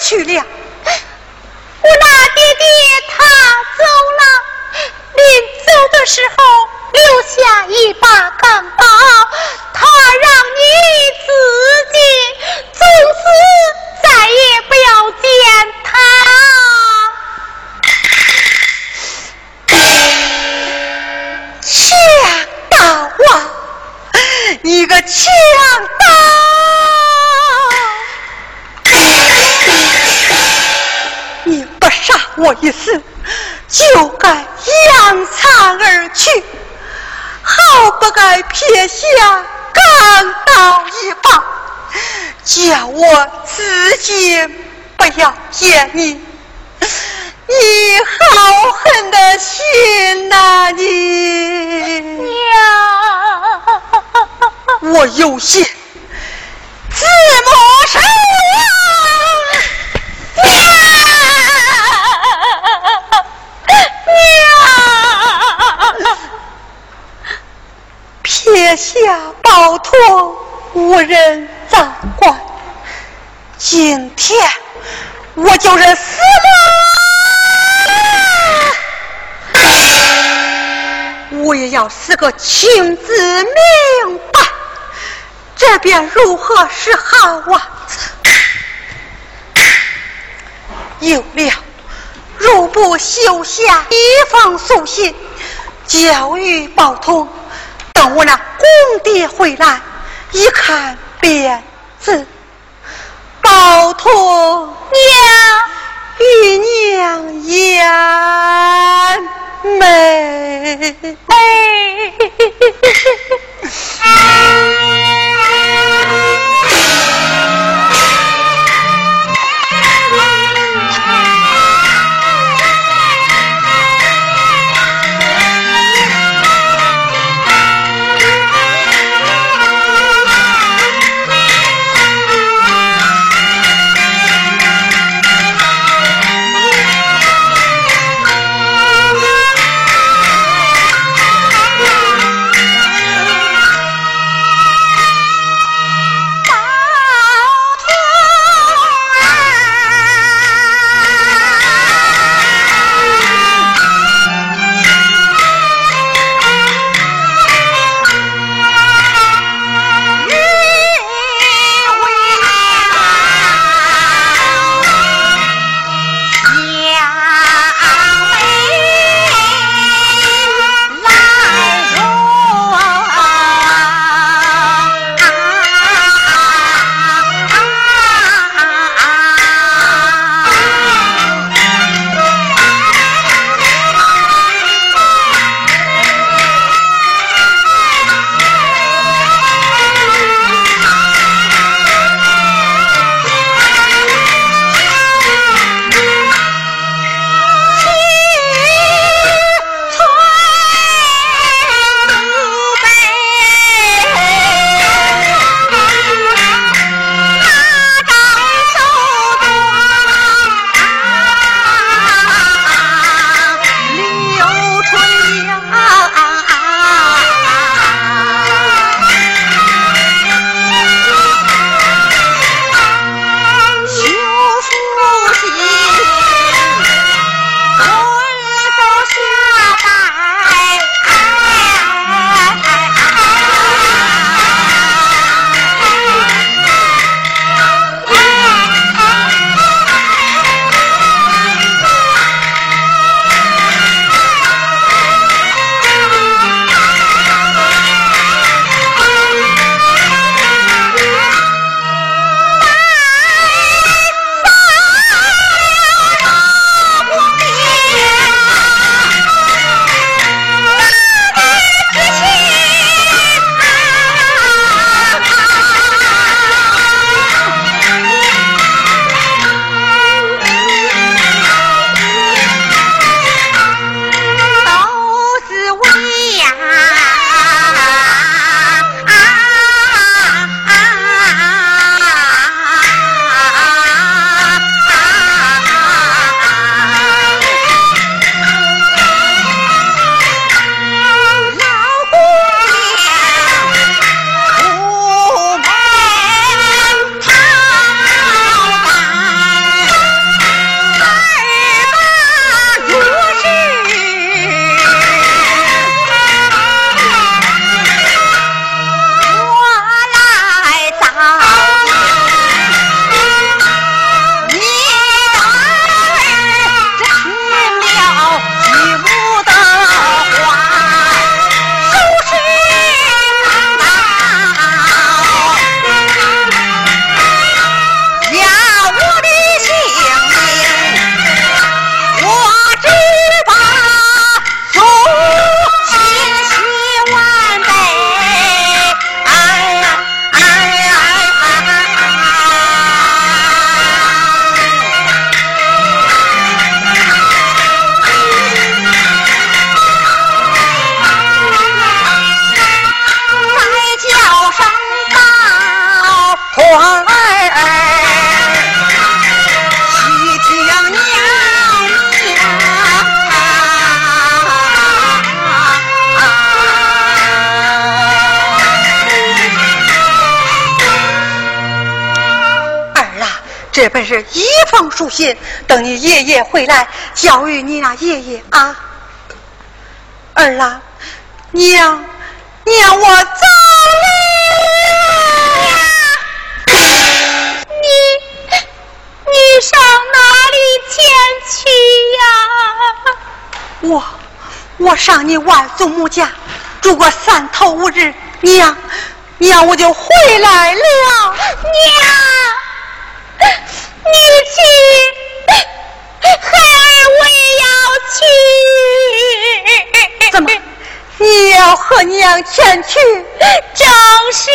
去了。是好啊？有了，如不修下一封书信，交与宝通，等我那公爹回来一看便知。宝通娘与娘言美。等你爷爷回来教育你那爷爷啊。儿郎，娘，娘，我走了。你，你上哪里前去呀？我，我上你外祖母家住个三头五日。娘，娘，我就回来了。娘，我娘前去？正是。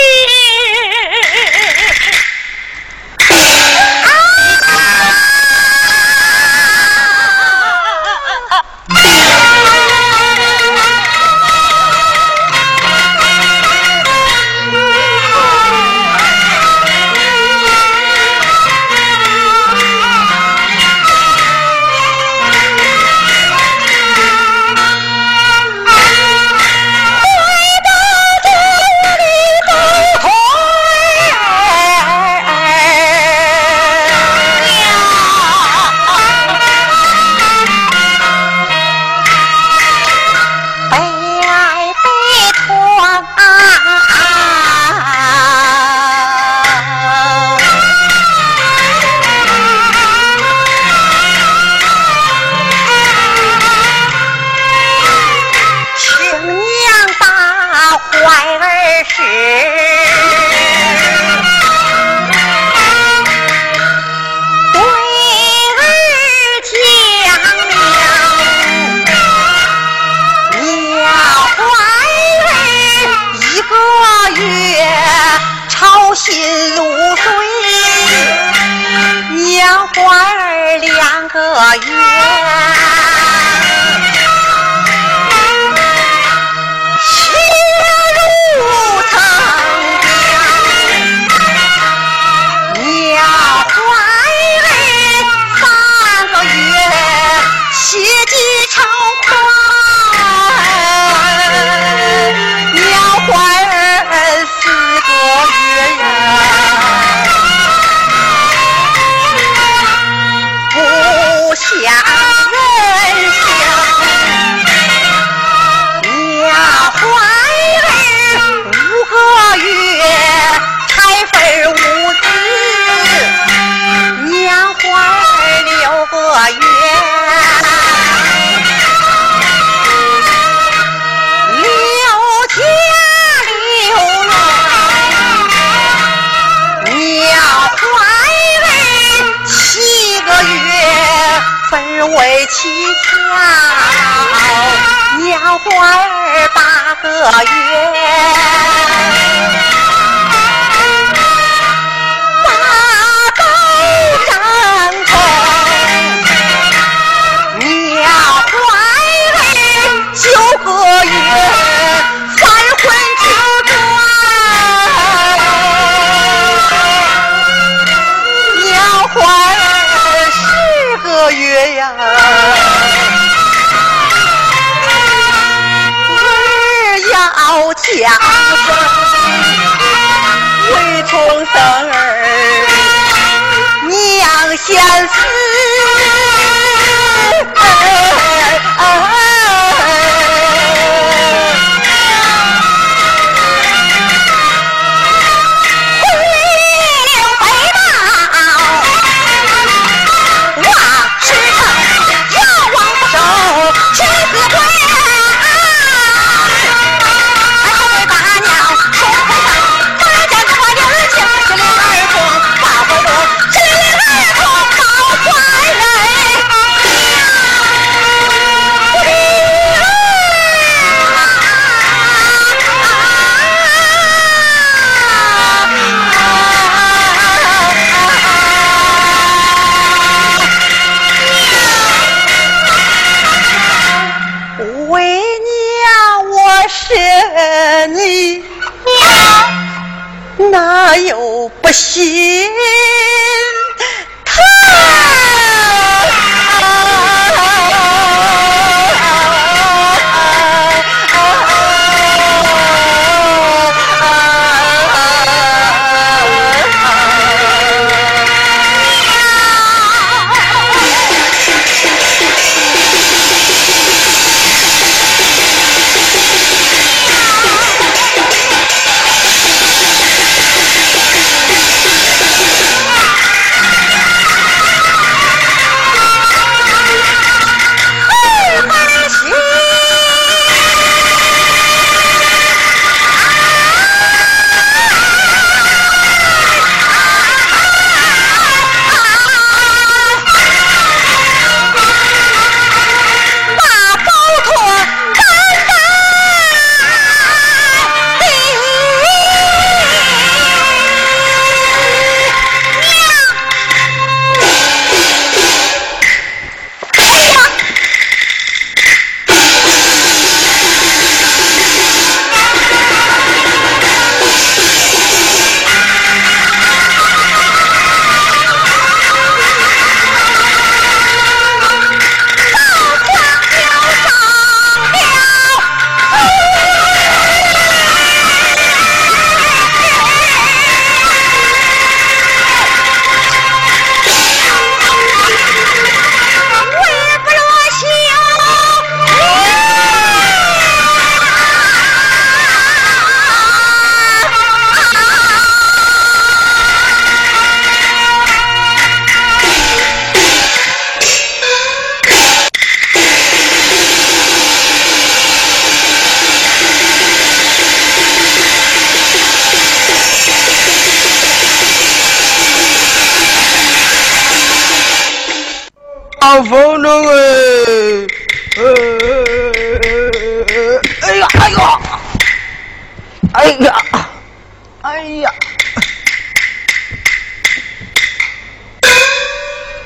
小鸟儿八个月娘生为重生儿，娘先死。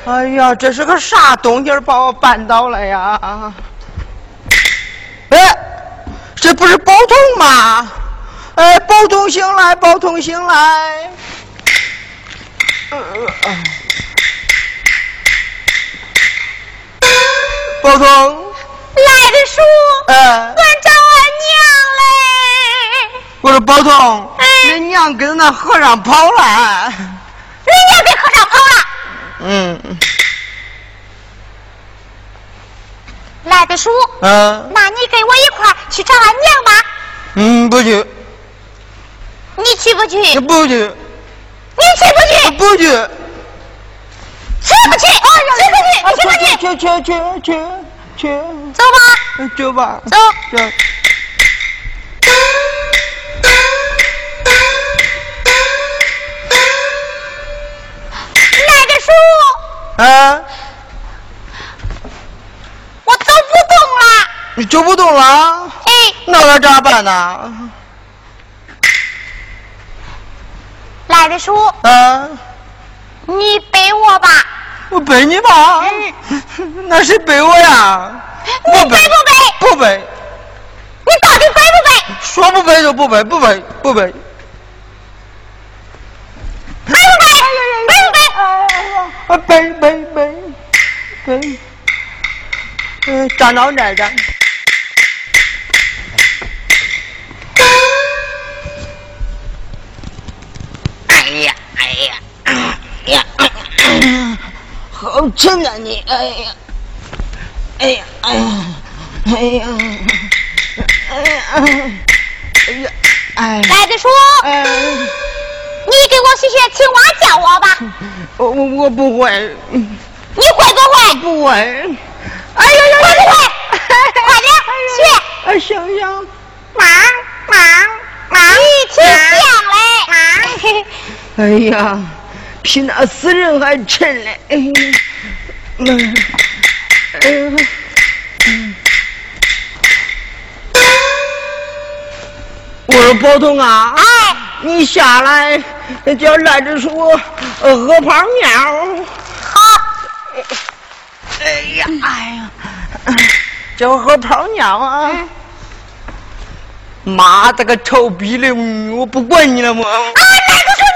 哎呀，这是个啥东西把我绊倒了呀？哎，这不是宝通吗？哎，宝通醒来，宝通醒来。宝通，来的叔，哎，俺找俺娘嘞。我说宝通，你娘跟那和尚跑了。你娘跟。嗯。来的叔，嗯。那你跟我一块去找俺娘吧。嗯，不去。你去不去？不去。你去不去？不去。去不去？去不去？去不去？去去去去去。走吧。走吧。走。走。啊。我走不动了。你走不动了？哎。那可咋办呢？赖着叔。啊。你背我吧。我背你吧。嗯。那谁背我呀？你背不背？不背。你到底背不背？说不背就不背，不背不背。背不背？背不背？啊，背背背背。嗯，站到这站。哎呀，哎呀，呀，好沉啊你！哎呀，哎呀，哎呀，哎呀，哎呀，哎呀，哎。来的叔。哎。你给我学学青蛙叫我吧。我我我不会。你会不会？不会。哎呦呦！会不会？快点学。哎，行行。忙忙忙！你挺像嘞。哎呀，比那死人还沉嘞！哎呀，哎呀，我说宝通啊，哎，你下来叫赖子叔喝泡尿。好。哎呀，哎呀，叫我喝泡尿啊！妈的个臭逼的，我不管你了么？啊，赖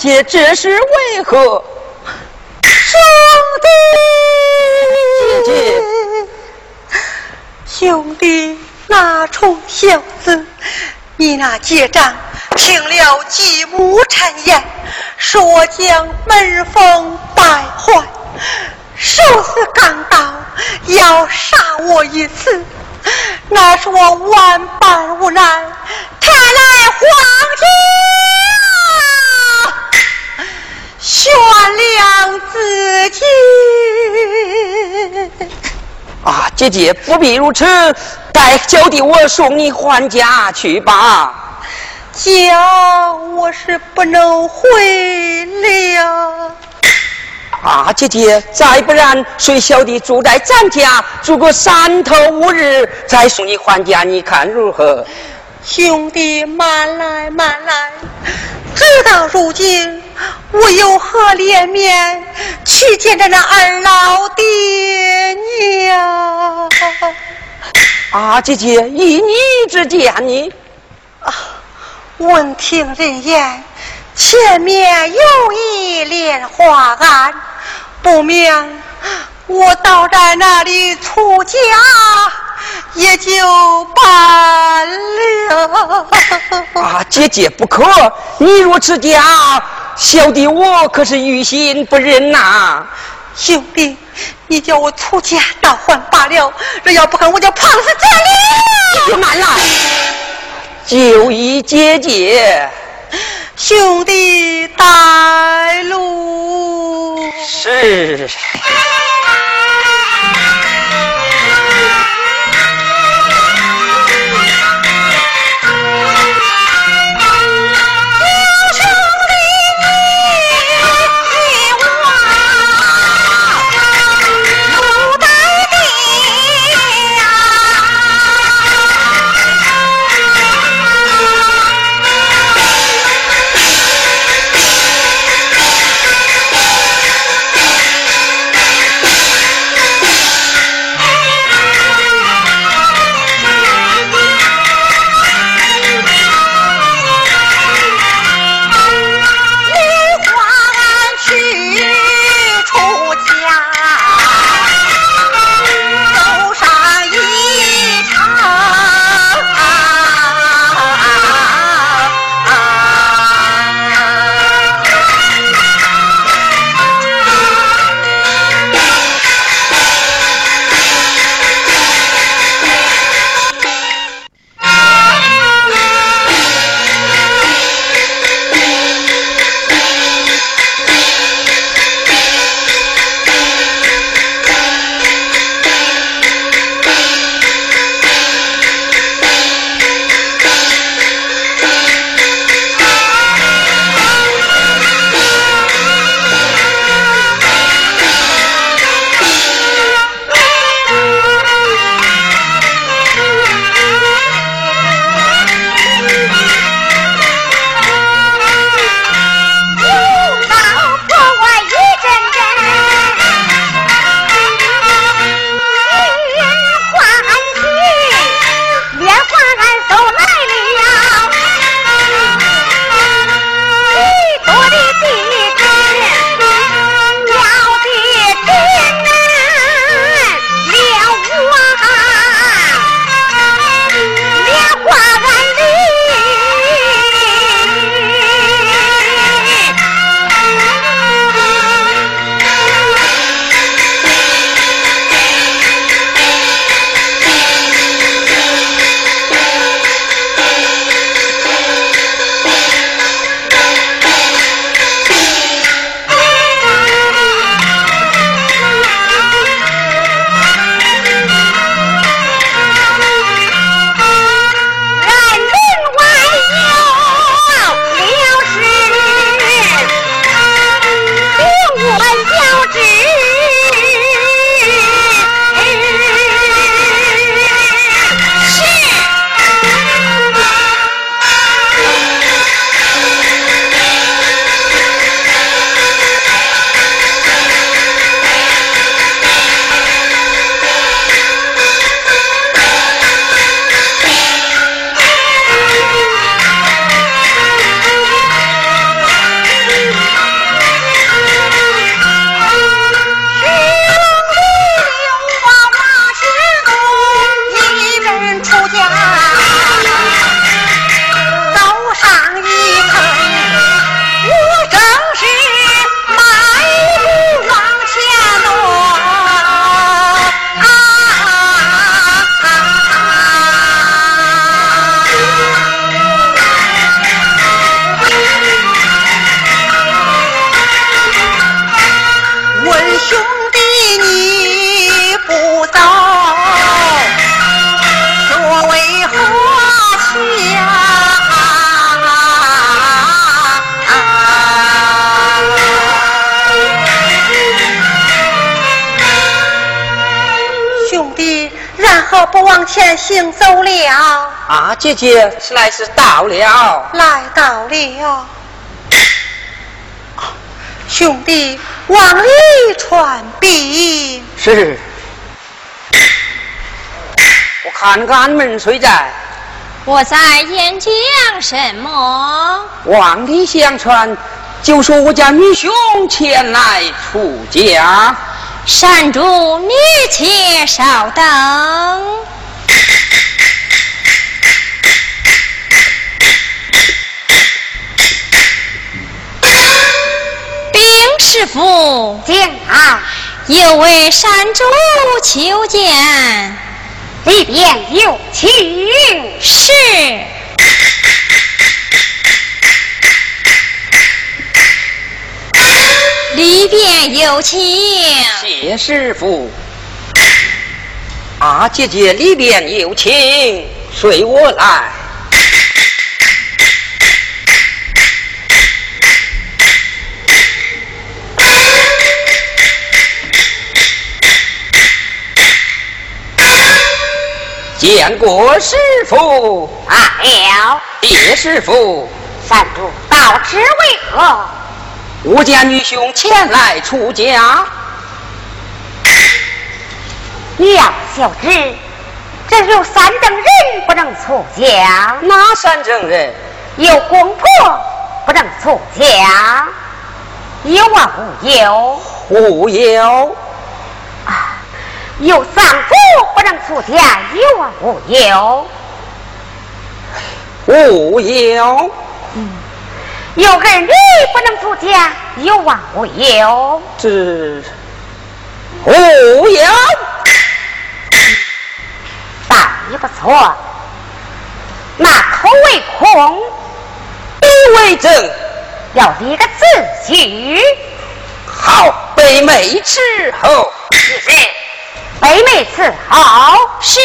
姐姐，这是为何？兄弟，姐姐，兄弟，那臭小子，你那结账听了继母谗言，说将门风败坏，生死刚到，要杀我一次，那是我万般无奈，才来皇家悬梁自尽。啊，姐姐不必如此，待小弟我送你还家去吧。家我是不能回了。啊，姐姐，再不然随小弟住在咱家，住个三头五日，再送你还家，你看如何？兄弟，慢来慢来，直到如今，我有何脸面去见着那二老爹娘？啊，姐姐，依你之见你。啊，闻听人言，前面有一莲花庵，不免我倒在那里出家。也就罢了。啊，姐姐不可！你若出家，小弟我可是于心不忍呐。兄弟，你叫我出家倒还罢了，若要不肯，我就胖死这里。慢来，就依姐姐。兄弟带路。是。姐姐，是来是到了，来到了。兄弟，往里传禀。是。我看看门谁在？我在演讲什么？往里相传，就说我家女兄前来出家。山主，你且稍等。师傅，进来。有位山主求见，里边有请。是。里边有请，谢师傅。啊，姐姐，里边有请，随我来。见过师傅。啊了。叶师傅，三主到此为何？我家女兄前来出家，你要晓知，这有三等人不能出家。哪三等人？有公婆不能出家，有啊无有？无有。啊，有丈夫不能出家，有啊无有？无有。嗯。有儿女不能出家，有往无有？这无有，但也不错。那口为空，笔为正，要立个字据。好，北妹伺候。是。北妹伺候。是。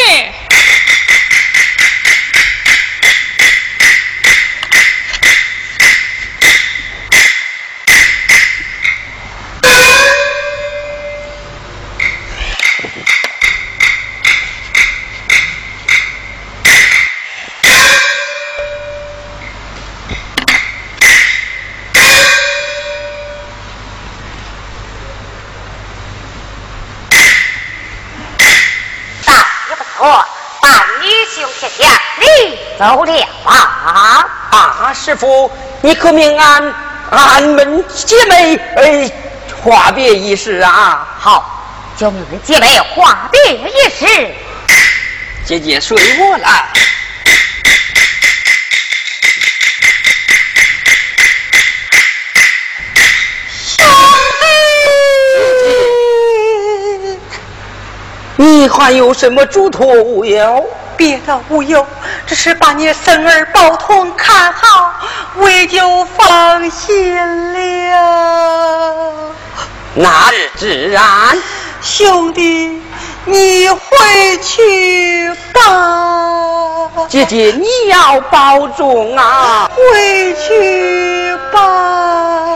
走了啊！啊，师傅，你可命俺俺们姐妹哎话别一事啊！好，叫你们姐妹话别一事。姐姐随我来。你还有什么嘱托无忧？别的无有，只是把你生儿宝通看好，我就放心了。那自然，兄弟，你回去吧。姐姐，你要保重啊。回去吧。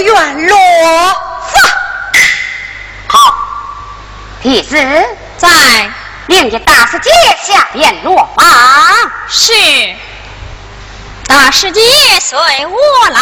愿落发。好，弟子在令给大师姐下便落发。是，大师姐随我来。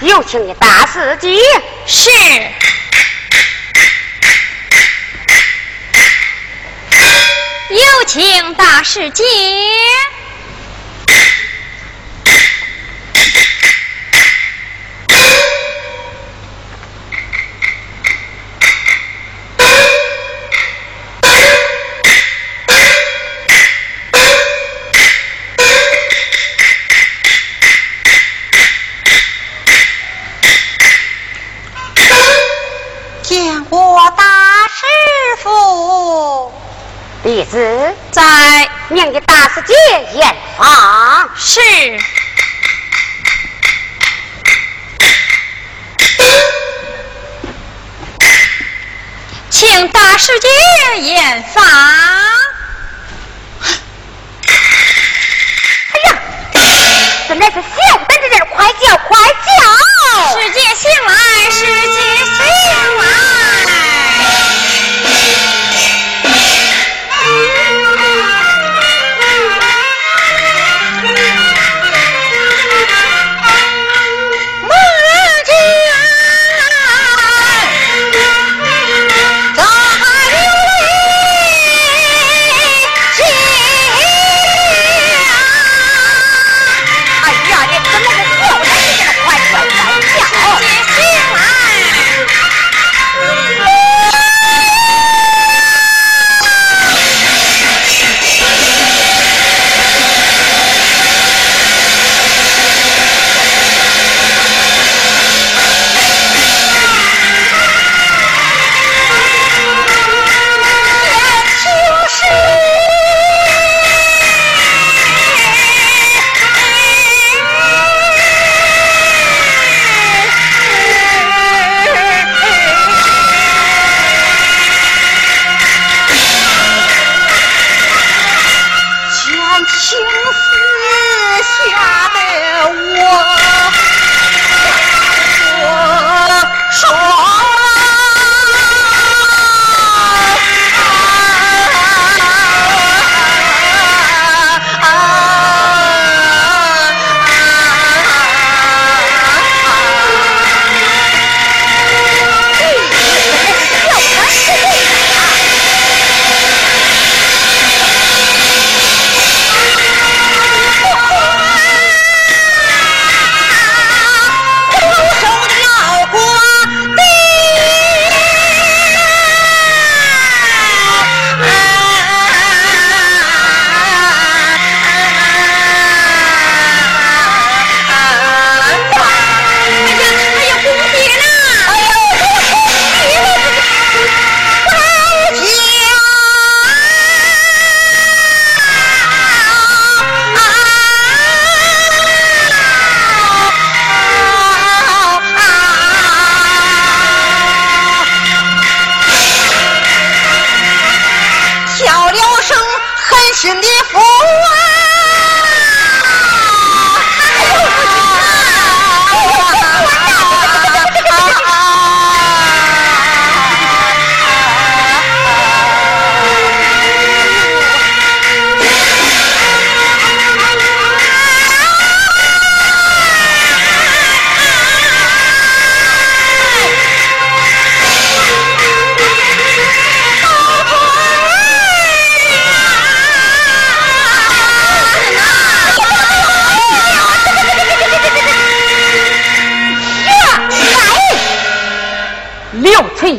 有请你大司机。是，有请大师姐。在，念给大师姐验房。是，请大师姐验房。哎呀，这乃是小本的人，快叫快叫！师姐醒来，师姐醒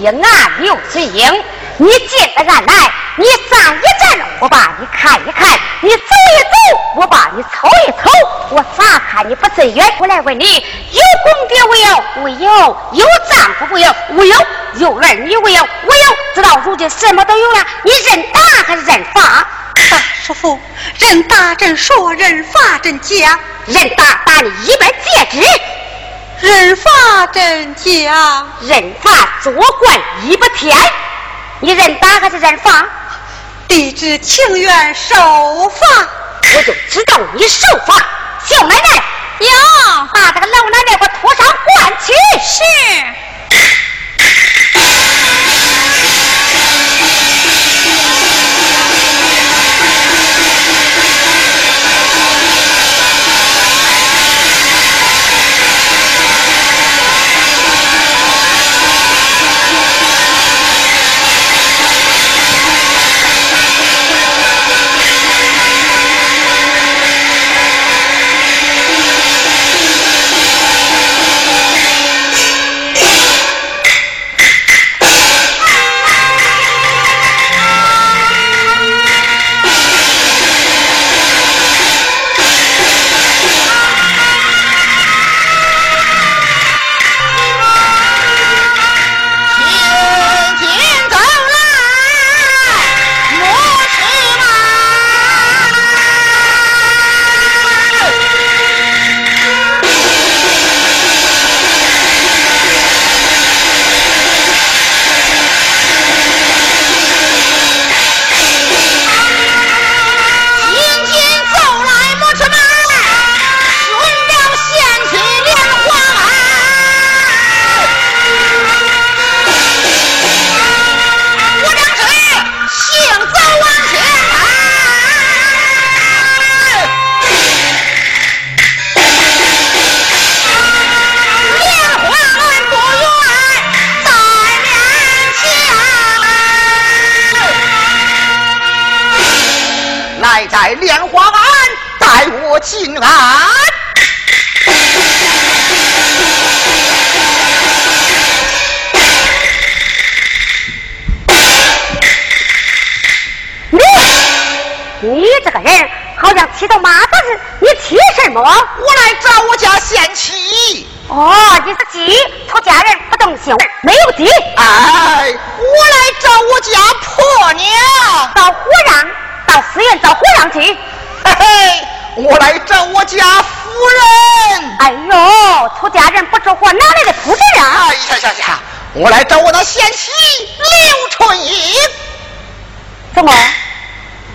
英啊，刘春英，你进得俺来，你站一站，我把你看一看；你走一走，我把你瞅一瞅。我咋看你不顺眼？我来问你，有公爹无有？无有。有丈夫无有？无有。有儿女无有？我有。直到如今什么都有了，你认打还是认罚？大师傅，认打真说，认罚真讲。认打打你一百戒指。人法真假，人法做官一不天。你认打还是认罚？弟子情愿受罚。我就知道你受罚。小奶奶，有，把这个老奶奶给我拖上官去。是。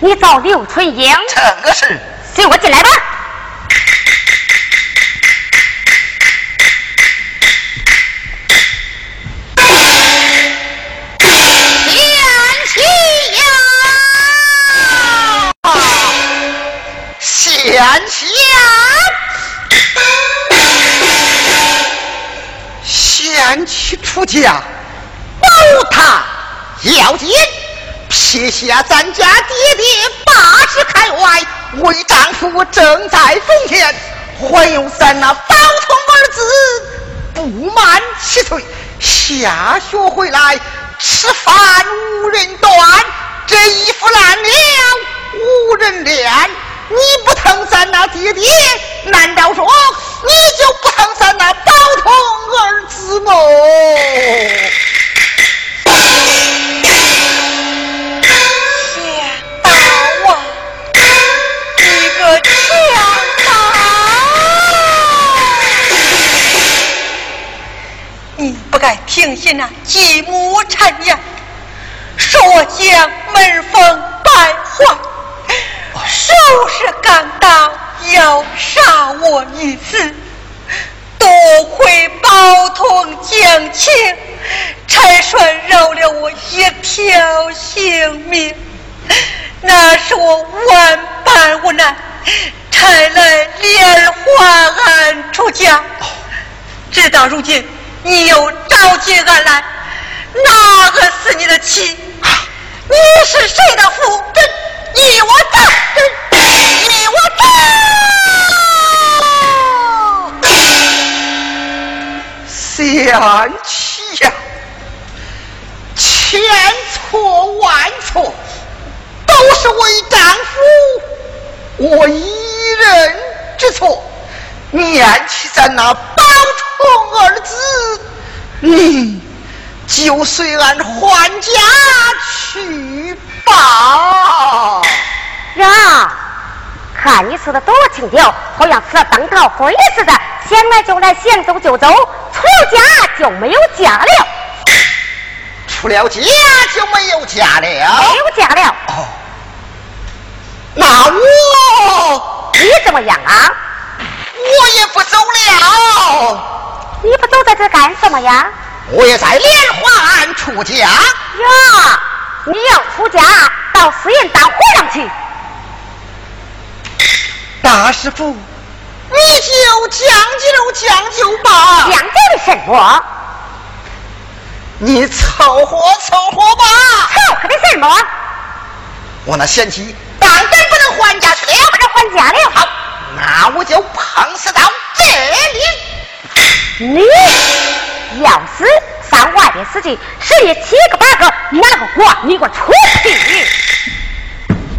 你找刘春英？这个是。随我进来吧。贤妻贤妻出嫁，保他要紧，下咱家爹爹，八十开外，为丈夫正在奉天，还有咱那宝通儿子不满七岁，下学回来吃饭无人端，这衣服烂了无人晾。你不疼咱那爹爹，难道说你就不疼咱那宝通儿子么？不该听信那继母谗言，说我将门风败坏。收拾刚到，要杀我一次。多亏宝通将情，才算饶了我一条性命。那是我万般无奈，才来莲花庵出家。直到如今，你又召集俺来，哪个是你的妻？你是谁的夫？你我走，你我走，贤妻呀，千错万错，都是为丈夫我一人之错。念起咱那宝通二字，你就随俺还家去吧。呀，看你说的多轻佻，好像吃了灯桃灰似的，想来就来，想走就走，出了家就没有家了。出了家就没有家了，没有家了。哦，那我你怎么样啊？我也不走了。你不走在这干什么呀？我也在莲花庵出家。呀，你要出家到寺院当和尚去。大师傅，你就将就将就吧。将就的什么？你凑合凑合吧。凑合的什么？我那贤妻当然不能还家去了，不能还家了。好，那我就碰死到这里。你要死，上外边死去，十里七个八个，哪个活？你给我出去！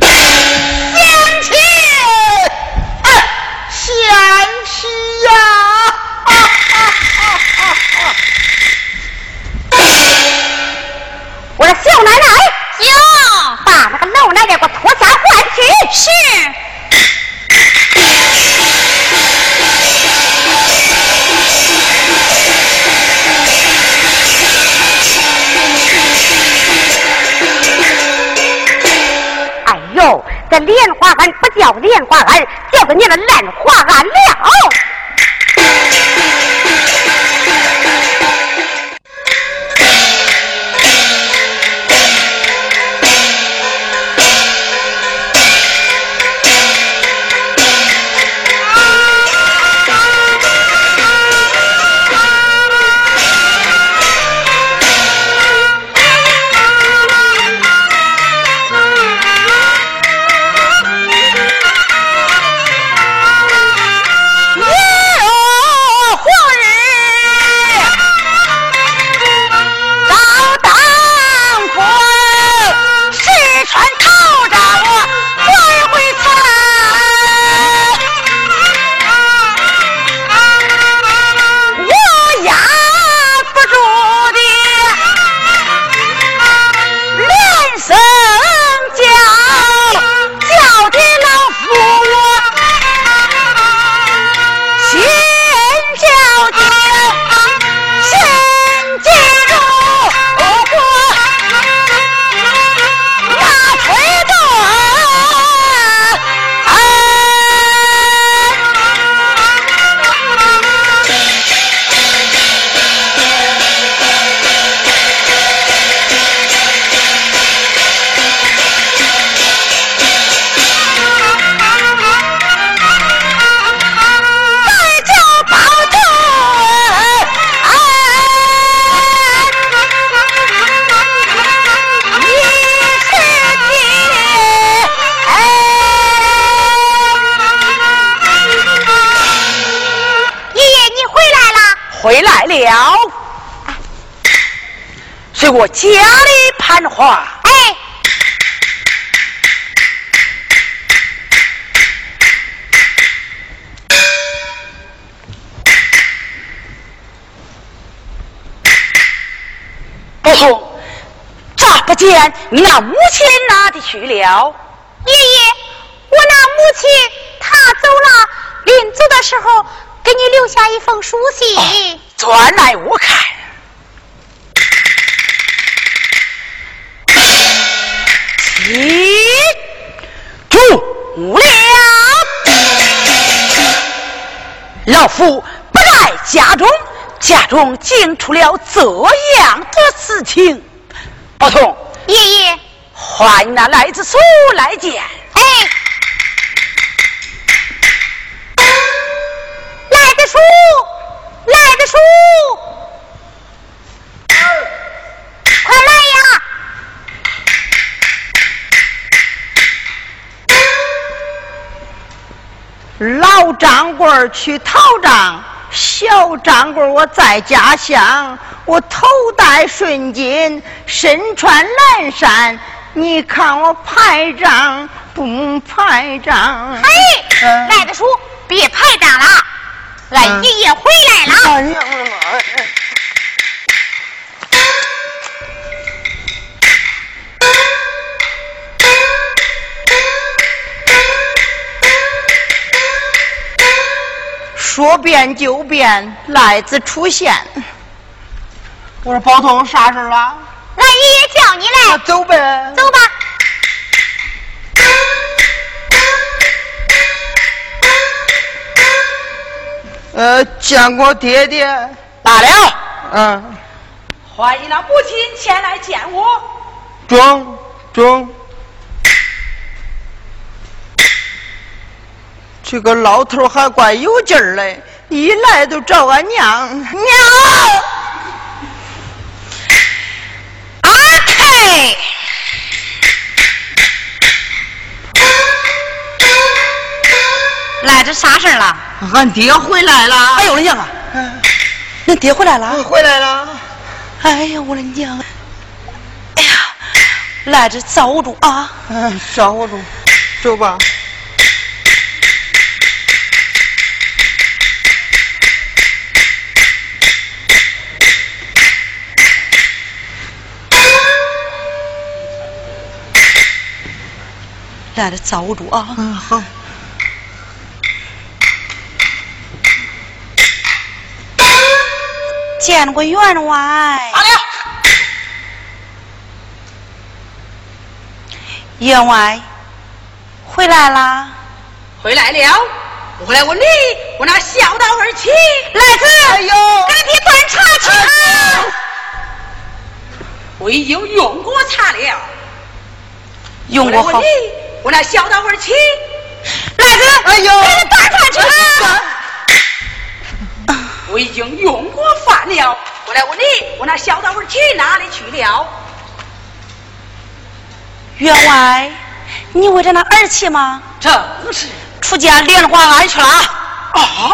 贤妻，贤妻呀！我的小奶奶，哟，把那个老奶奶给我拖下换去。是。哎呦，这莲花庵不叫莲花庵，叫做你的烂花庵了。我家里盘话，哎，不错，咋不见你那母亲哪里去了？爷爷，我那母亲她走了，临走的时候给你留下一封书信，转来我看。中竟出了这样的事情。宝通，爷爷，唤那来子叔来见。哎，来的书，来的书。老掌柜去讨账，小掌柜我在家乡，我头戴顺巾，身穿蓝衫。你看我排仗不排仗？嘿，赖子叔，别排仗了，俺爷爷回来了。哎呀我的妈！说变就变，赖子出现。我说宝通啥事了？俺爷爷叫你来。走呗。走吧。呃，见过爹爹。大了。嗯。欢迎那母亲前来见我。中中。这个老头还怪有劲儿嘞，一来就找俺娘娘。阿开，来这啥事儿了？俺爹回来了。哎呦我的娘啊！恁爹回来了？回来了。哎呀我的娘！哎呀，来这遭住啊！嗯，遭住，走吧。来了，遭住啊！嗯，好。见过员外。好了。员外回来啦？回来了。我来问你，我那小道儿去来子，哎呦，给你端茶去。我已经用过茶了。用过好。我那小道儿妻来子，哎呦，给你端饭去。我已经用过饭了，我来问你，我那小道儿妻哪里去了？员外，你为着那儿媳吗？正是。出家莲花庵去了。啊？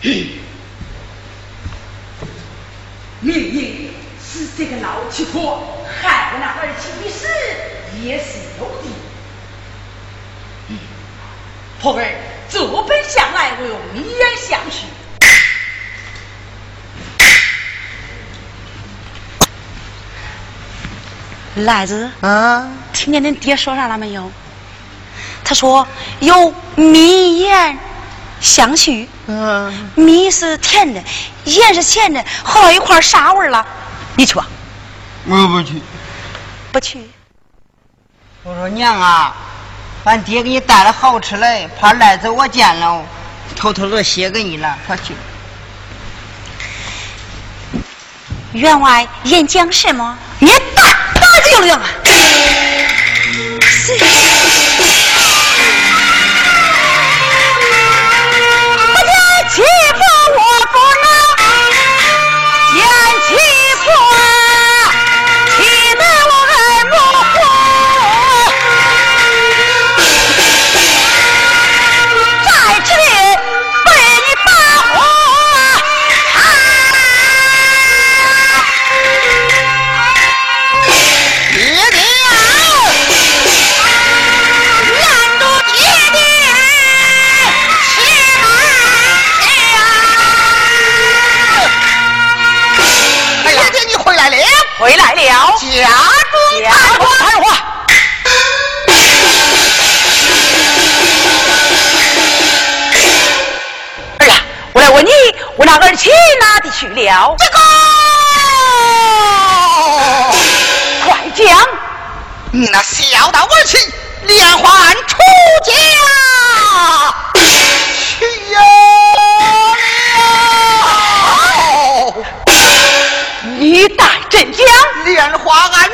明明是这个老七婆害我那儿媳的事，也是有的。婆儿，这本相来，我用一言相许。赖子，啊，听见恁爹说啥了没有？他说有蜜盐相许。嗯。蜜是甜的，盐是咸的，合到一块啥味儿了？你去吧。我不去。不去。我说娘啊，俺爹给你带了好吃的，怕赖子我见了，偷偷的写给你了，快去。员外演讲什么？你大大子有样去了？这个，快讲！你那小道儿妻连环出家去了。你带朕讲，莲花庵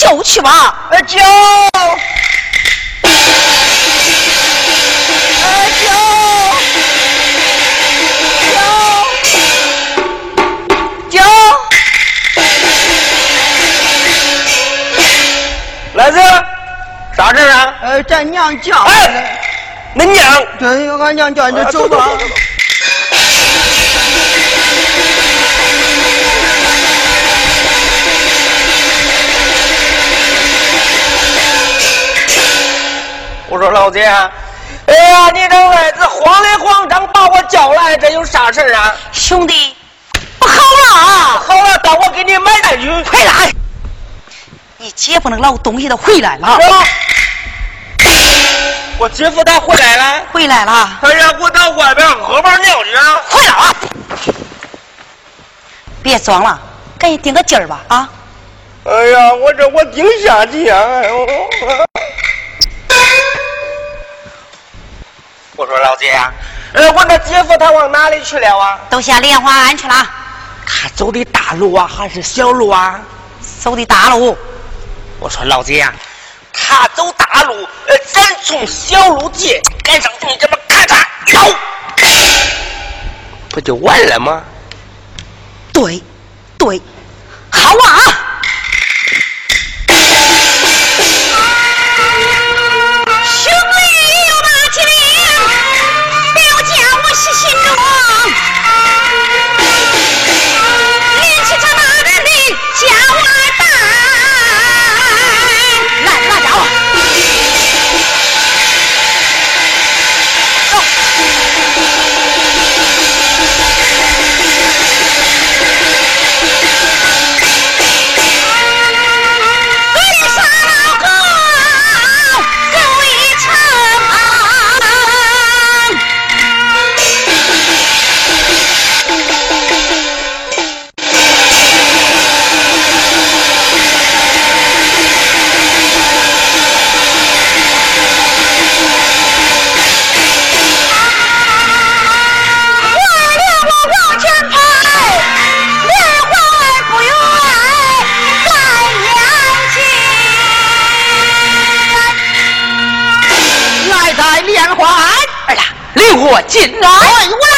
快叫去吧！啊救！啊救！救！救！来子，啥事啊？呃，咱娘叫哎，恁娘。对，俺娘叫你走吧。我说老姐，哎呀，你这外子慌里慌张把我叫来，这有啥事啊？兄弟，不好了！好了，到我给你买单去。回来！你姐夫那老东西都回来了。我姐夫他回来了。回来了。哎呀，我到外边喝碗尿去啊！回来了。别装了，赶紧顶个劲儿吧啊！哎呀，我这我顶下去呀！哎呦！我说老姐啊，呃，我那姐夫他往哪里去了啊？都下莲花庵去了。他走的大路啊，还是小路啊？走的大路。我说老姐啊，他走大路，呃，咱从小路借，赶上你这么咔嚓走，不就完了吗？对，对，好啊！我进来。我。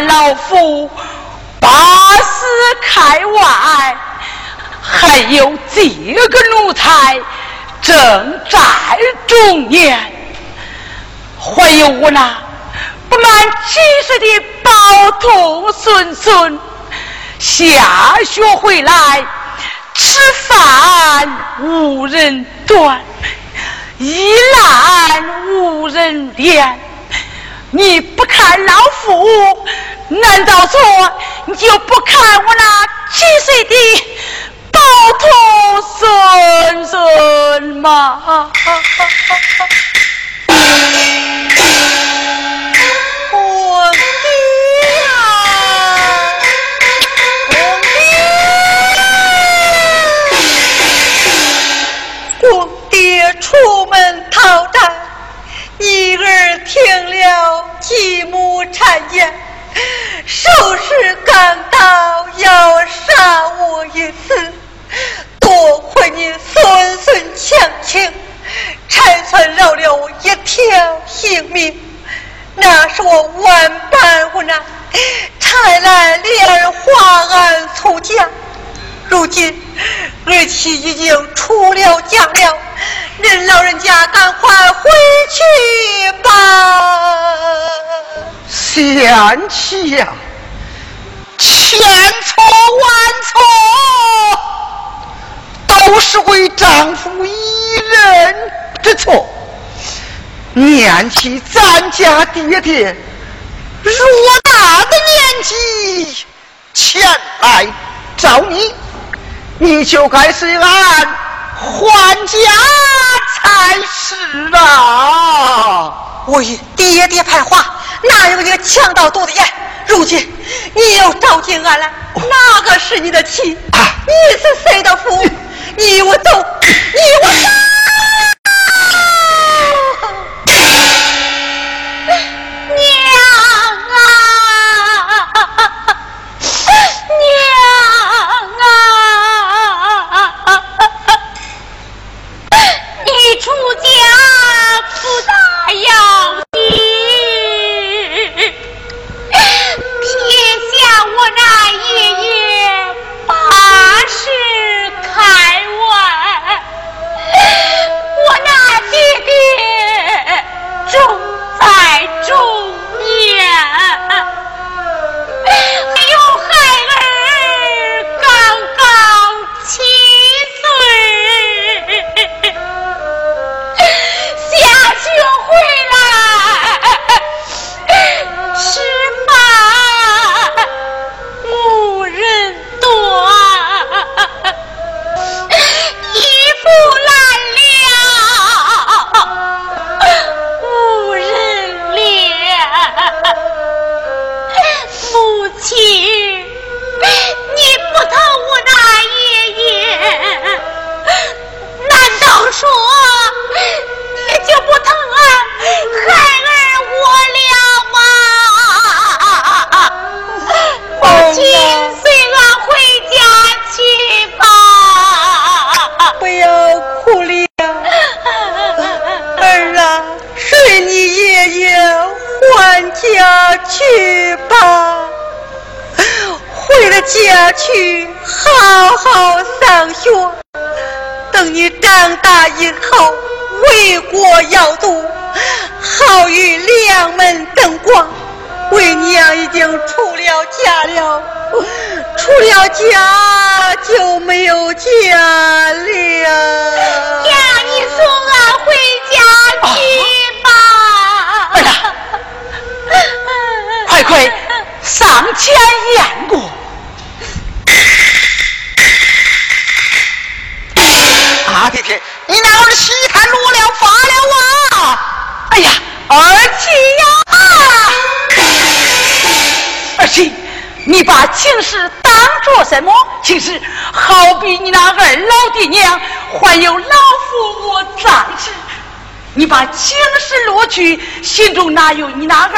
老夫，八十开外，还有这个奴才正在中年，还有我那不满七岁的宝童孙孙，下学回来。吃饭无人端，衣烂无人怜。你不看老夫，难道说你就不看我那七岁的宝徒孙孙吗？命。那是我万般无奈，才来两人华安出家。如今儿妻已经出了家了。您老人家赶快回去吧，贤妻呀，千错万错，都是为丈夫一人之错。念起咱家爹爹偌大的年纪前来找你，你就该是俺还家。才是啊！为爹爹派话，哪有一个强盗肚的眼？如今你又召进俺来，哪个是你的妻？你是谁的夫？你我走，你我有你那